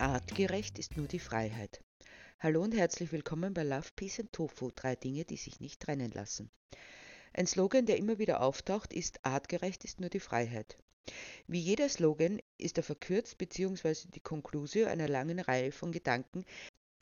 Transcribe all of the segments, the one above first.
Artgerecht ist nur die Freiheit. Hallo und herzlich willkommen bei Love, Peace and Tofu, drei Dinge, die sich nicht trennen lassen. Ein Slogan, der immer wieder auftaucht, ist Artgerecht ist nur die Freiheit. Wie jeder Slogan ist er verkürzt bzw. die Konklusio einer langen Reihe von Gedanken,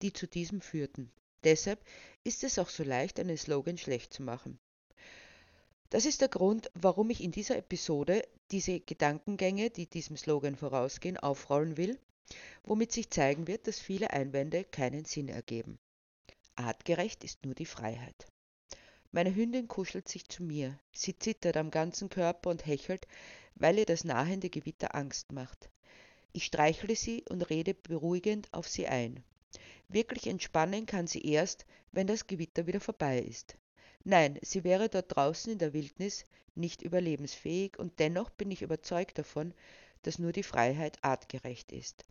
die zu diesem führten. Deshalb ist es auch so leicht, einen Slogan schlecht zu machen. Das ist der Grund, warum ich in dieser Episode diese Gedankengänge, die diesem Slogan vorausgehen, aufrollen will womit sich zeigen wird, dass viele Einwände keinen Sinn ergeben. Artgerecht ist nur die Freiheit. Meine Hündin kuschelt sich zu mir. Sie zittert am ganzen Körper und hechelt, weil ihr das nahende Gewitter Angst macht. Ich streichle sie und rede beruhigend auf sie ein. Wirklich entspannen kann sie erst, wenn das Gewitter wieder vorbei ist. Nein, sie wäre dort draußen in der Wildnis nicht überlebensfähig und dennoch bin ich überzeugt davon, dass nur die Freiheit artgerecht ist.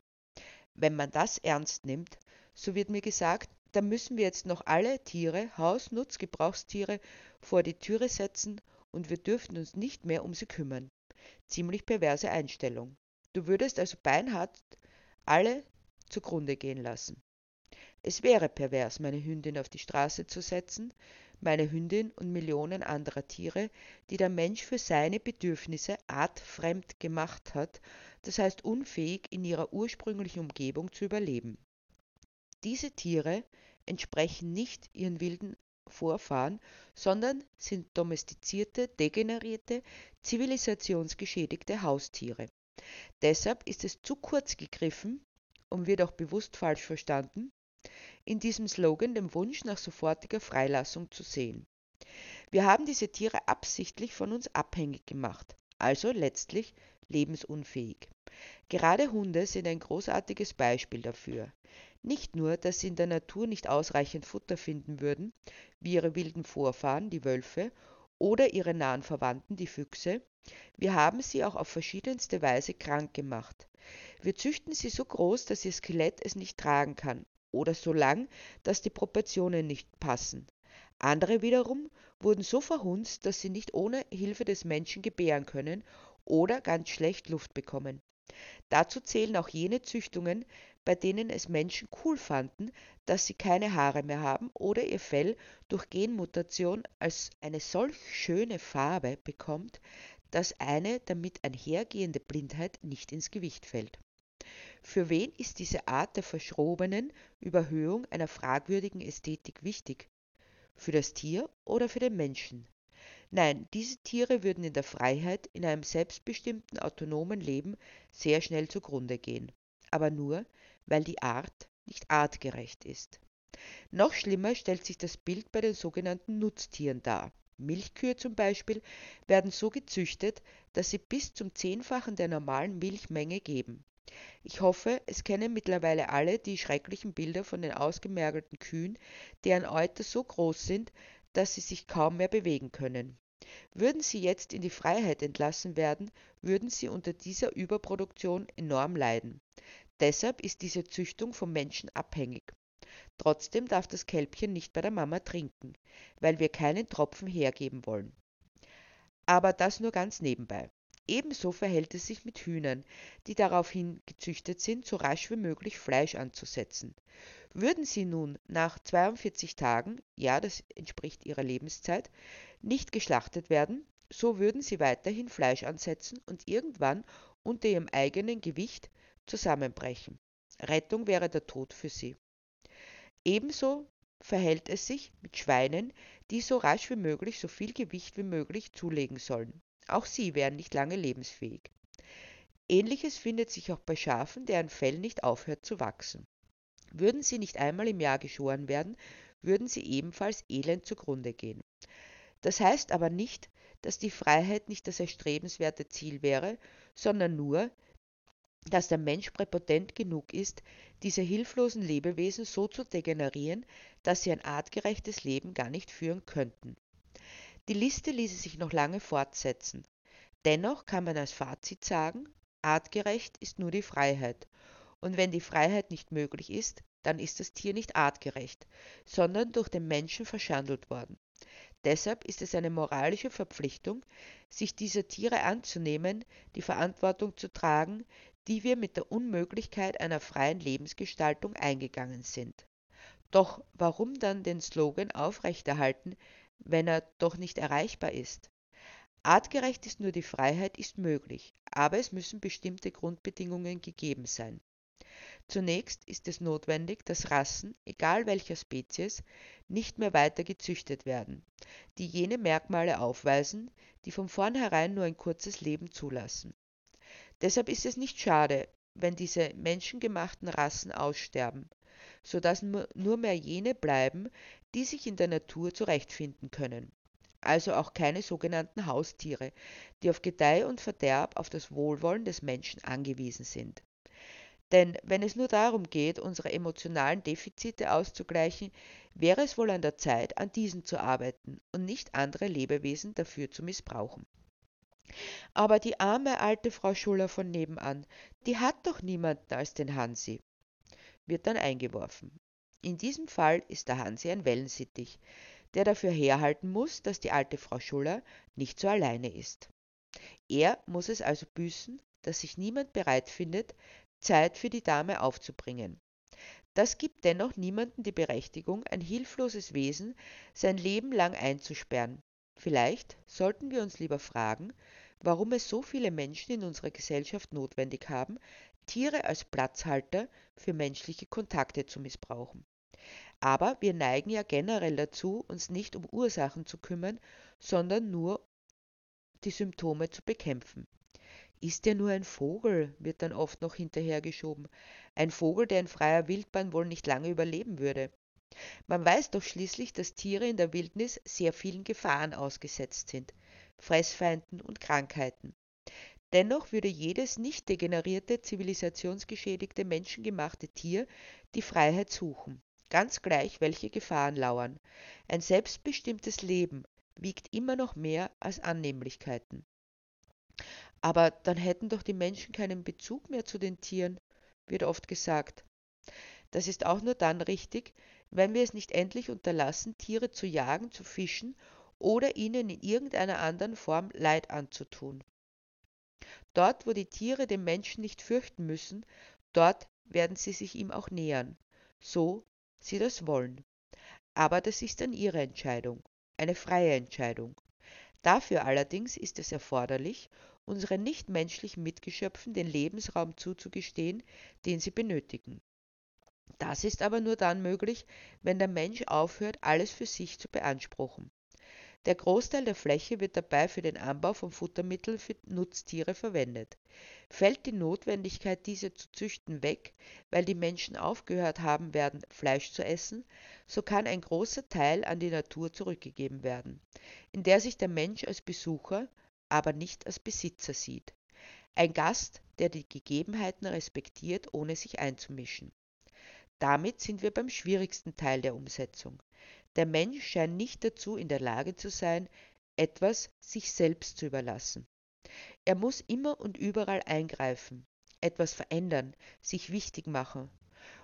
Wenn man das ernst nimmt, so wird mir gesagt, dann müssen wir jetzt noch alle Tiere, Haus-, Nutz-, Gebrauchstiere vor die Türe setzen und wir dürften uns nicht mehr um sie kümmern. Ziemlich perverse Einstellung. Du würdest also beinhart alle zugrunde gehen lassen. Es wäre pervers, meine Hündin auf die Straße zu setzen, meine Hündin und Millionen anderer Tiere, die der Mensch für seine Bedürfnisse artfremd gemacht hat, das heißt unfähig in ihrer ursprünglichen Umgebung zu überleben. Diese Tiere entsprechen nicht ihren wilden Vorfahren, sondern sind domestizierte, degenerierte, zivilisationsgeschädigte Haustiere. Deshalb ist es zu kurz gegriffen und wird auch bewusst falsch verstanden, in diesem Slogan den Wunsch nach sofortiger Freilassung zu sehen. Wir haben diese Tiere absichtlich von uns abhängig gemacht, also letztlich lebensunfähig. Gerade Hunde sind ein großartiges Beispiel dafür. Nicht nur, dass sie in der Natur nicht ausreichend Futter finden würden, wie ihre wilden Vorfahren, die Wölfe, oder ihre nahen Verwandten, die Füchse, wir haben sie auch auf verschiedenste Weise krank gemacht. Wir züchten sie so groß, dass ihr Skelett es nicht tragen kann, oder so lang, dass die Proportionen nicht passen. Andere wiederum wurden so verhunzt, dass sie nicht ohne Hilfe des Menschen gebären können oder ganz schlecht Luft bekommen. Dazu zählen auch jene Züchtungen, bei denen es Menschen cool fanden, dass sie keine Haare mehr haben oder ihr Fell durch Genmutation als eine solch schöne Farbe bekommt, dass eine damit einhergehende Blindheit nicht ins Gewicht fällt. Für wen ist diese Art der verschrobenen Überhöhung einer fragwürdigen Ästhetik wichtig? Für das Tier oder für den Menschen? Nein, diese Tiere würden in der Freiheit, in einem selbstbestimmten, autonomen Leben sehr schnell zugrunde gehen. Aber nur, weil die Art nicht artgerecht ist. Noch schlimmer stellt sich das Bild bei den sogenannten Nutztieren dar. Milchkühe zum Beispiel werden so gezüchtet, dass sie bis zum Zehnfachen der normalen Milchmenge geben. Ich hoffe, es kennen mittlerweile alle die schrecklichen Bilder von den ausgemergelten Kühen, deren Euter so groß sind, dass sie sich kaum mehr bewegen können. Würden sie jetzt in die Freiheit entlassen werden, würden sie unter dieser Überproduktion enorm leiden. Deshalb ist diese Züchtung vom Menschen abhängig. Trotzdem darf das Kälbchen nicht bei der Mama trinken, weil wir keinen Tropfen hergeben wollen. Aber das nur ganz nebenbei. Ebenso verhält es sich mit Hühnern, die daraufhin gezüchtet sind, so rasch wie möglich Fleisch anzusetzen. Würden sie nun nach 42 Tagen, ja, das entspricht ihrer Lebenszeit, nicht geschlachtet werden, so würden sie weiterhin Fleisch ansetzen und irgendwann unter ihrem eigenen Gewicht zusammenbrechen. Rettung wäre der Tod für sie. Ebenso verhält es sich mit Schweinen, die so rasch wie möglich so viel Gewicht wie möglich zulegen sollen. Auch sie wären nicht lange lebensfähig. Ähnliches findet sich auch bei Schafen, deren Fell nicht aufhört zu wachsen. Würden sie nicht einmal im Jahr geschoren werden, würden sie ebenfalls elend zugrunde gehen. Das heißt aber nicht, dass die Freiheit nicht das erstrebenswerte Ziel wäre, sondern nur, dass der Mensch präpotent genug ist, diese hilflosen Lebewesen so zu degenerieren, dass sie ein artgerechtes Leben gar nicht führen könnten. Die Liste ließe sich noch lange fortsetzen. Dennoch kann man als Fazit sagen, artgerecht ist nur die Freiheit. Und wenn die Freiheit nicht möglich ist, dann ist das Tier nicht artgerecht, sondern durch den Menschen verschandelt worden. Deshalb ist es eine moralische Verpflichtung, sich dieser Tiere anzunehmen, die Verantwortung zu tragen, die wir mit der Unmöglichkeit einer freien Lebensgestaltung eingegangen sind. Doch warum dann den Slogan aufrechterhalten, wenn er doch nicht erreichbar ist? Artgerecht ist nur die Freiheit ist möglich, aber es müssen bestimmte Grundbedingungen gegeben sein. Zunächst ist es notwendig, dass Rassen, egal welcher Spezies, nicht mehr weiter gezüchtet werden, die jene Merkmale aufweisen, die von vornherein nur ein kurzes Leben zulassen. Deshalb ist es nicht schade, wenn diese menschengemachten Rassen aussterben, so dass nur mehr jene bleiben, die sich in der Natur zurechtfinden können. Also auch keine sogenannten Haustiere, die auf Gedeih und Verderb auf das Wohlwollen des Menschen angewiesen sind. Denn wenn es nur darum geht, unsere emotionalen Defizite auszugleichen, wäre es wohl an der Zeit, an diesen zu arbeiten und nicht andere Lebewesen dafür zu missbrauchen. Aber die arme alte Frau Schuller von nebenan, die hat doch niemanden als den Hansi, wird dann eingeworfen. In diesem Fall ist der Hansi ein Wellensittich, der dafür herhalten muss, dass die alte Frau Schuller nicht so alleine ist. Er muss es also büßen, dass sich niemand bereit findet, Zeit für die Dame aufzubringen. Das gibt dennoch niemanden die Berechtigung, ein hilfloses Wesen sein Leben lang einzusperren. Vielleicht sollten wir uns lieber fragen, warum es so viele Menschen in unserer Gesellschaft notwendig haben, Tiere als Platzhalter für menschliche Kontakte zu missbrauchen. Aber wir neigen ja generell dazu, uns nicht um Ursachen zu kümmern, sondern nur die Symptome zu bekämpfen. Ist er nur ein Vogel, wird dann oft noch hinterhergeschoben. Ein Vogel, der in freier Wildbahn wohl nicht lange überleben würde. Man weiß doch schließlich, dass Tiere in der Wildnis sehr vielen Gefahren ausgesetzt sind, Fressfeinden und Krankheiten. Dennoch würde jedes nicht degenerierte, zivilisationsgeschädigte, menschengemachte Tier die Freiheit suchen, ganz gleich, welche Gefahren lauern. Ein selbstbestimmtes Leben wiegt immer noch mehr als Annehmlichkeiten. Aber dann hätten doch die Menschen keinen Bezug mehr zu den Tieren, wird oft gesagt. Das ist auch nur dann richtig, wenn wir es nicht endlich unterlassen, Tiere zu jagen, zu fischen oder ihnen in irgendeiner anderen Form Leid anzutun. Dort, wo die Tiere den Menschen nicht fürchten müssen, dort werden sie sich ihm auch nähern, so sie das wollen. Aber das ist dann ihre Entscheidung, eine freie Entscheidung. Dafür allerdings ist es erforderlich, unseren nichtmenschlichen Mitgeschöpfen den Lebensraum zuzugestehen, den sie benötigen. Das ist aber nur dann möglich, wenn der Mensch aufhört, alles für sich zu beanspruchen. Der Großteil der Fläche wird dabei für den Anbau von Futtermitteln für Nutztiere verwendet. Fällt die Notwendigkeit, diese zu züchten, weg, weil die Menschen aufgehört haben werden, Fleisch zu essen, so kann ein großer Teil an die Natur zurückgegeben werden, in der sich der Mensch als Besucher, aber nicht als Besitzer sieht. Ein Gast, der die Gegebenheiten respektiert, ohne sich einzumischen. Damit sind wir beim schwierigsten Teil der Umsetzung. Der Mensch scheint nicht dazu in der Lage zu sein, etwas sich selbst zu überlassen. Er muss immer und überall eingreifen, etwas verändern, sich wichtig machen.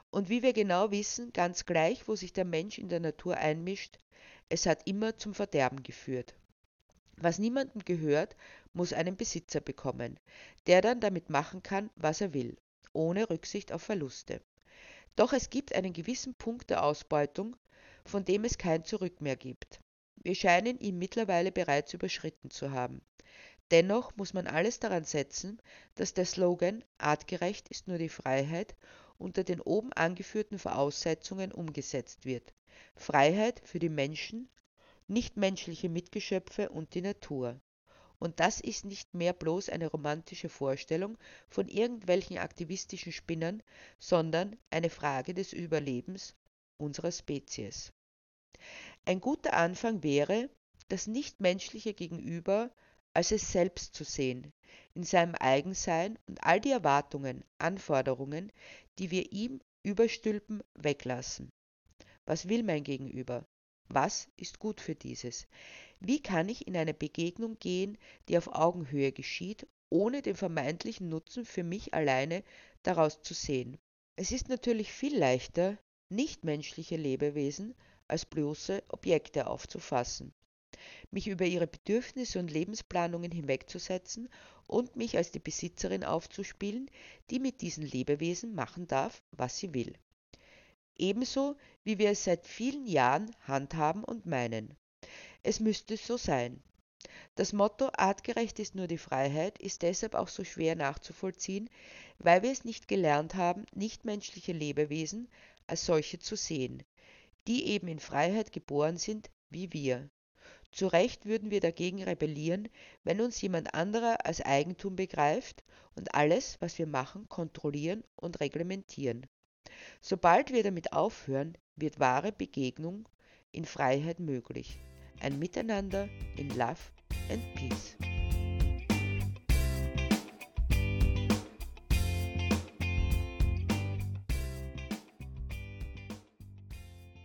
Und wie wir genau wissen, ganz gleich, wo sich der Mensch in der Natur einmischt, es hat immer zum Verderben geführt. Was niemandem gehört, muss einen Besitzer bekommen, der dann damit machen kann, was er will, ohne Rücksicht auf Verluste. Doch es gibt einen gewissen Punkt der Ausbeutung, von dem es kein Zurück mehr gibt. Wir scheinen ihn mittlerweile bereits überschritten zu haben. Dennoch muss man alles daran setzen, dass der Slogan Artgerecht ist nur die Freiheit unter den oben angeführten Voraussetzungen umgesetzt wird. Freiheit für die Menschen, nichtmenschliche Mitgeschöpfe und die Natur. Und das ist nicht mehr bloß eine romantische Vorstellung von irgendwelchen aktivistischen Spinnern, sondern eine Frage des Überlebens unserer Spezies. Ein guter Anfang wäre, das nichtmenschliche Gegenüber als es selbst zu sehen, in seinem Eigensein und all die Erwartungen, Anforderungen, die wir ihm überstülpen, weglassen. Was will mein Gegenüber? Was ist gut für dieses? Wie kann ich in eine Begegnung gehen, die auf Augenhöhe geschieht, ohne den vermeintlichen Nutzen für mich alleine daraus zu sehen? Es ist natürlich viel leichter, nichtmenschliche Lebewesen als bloße Objekte aufzufassen. mich über ihre Bedürfnisse und Lebensplanungen hinwegzusetzen und mich als die Besitzerin aufzuspielen, die mit diesen Lebewesen machen darf, was sie will. Ebenso wie wir es seit vielen Jahren handhaben und meinen. Es müsste so sein. Das Motto artgerecht ist nur die Freiheit ist deshalb auch so schwer nachzuvollziehen, weil wir es nicht gelernt haben, nichtmenschliche Lebewesen als solche zu sehen, die eben in Freiheit geboren sind wie wir. Zu Recht würden wir dagegen rebellieren, wenn uns jemand anderer als Eigentum begreift und alles, was wir machen, kontrollieren und reglementieren. Sobald wir damit aufhören, wird wahre Begegnung in Freiheit möglich. Ein Miteinander in Love and Peace.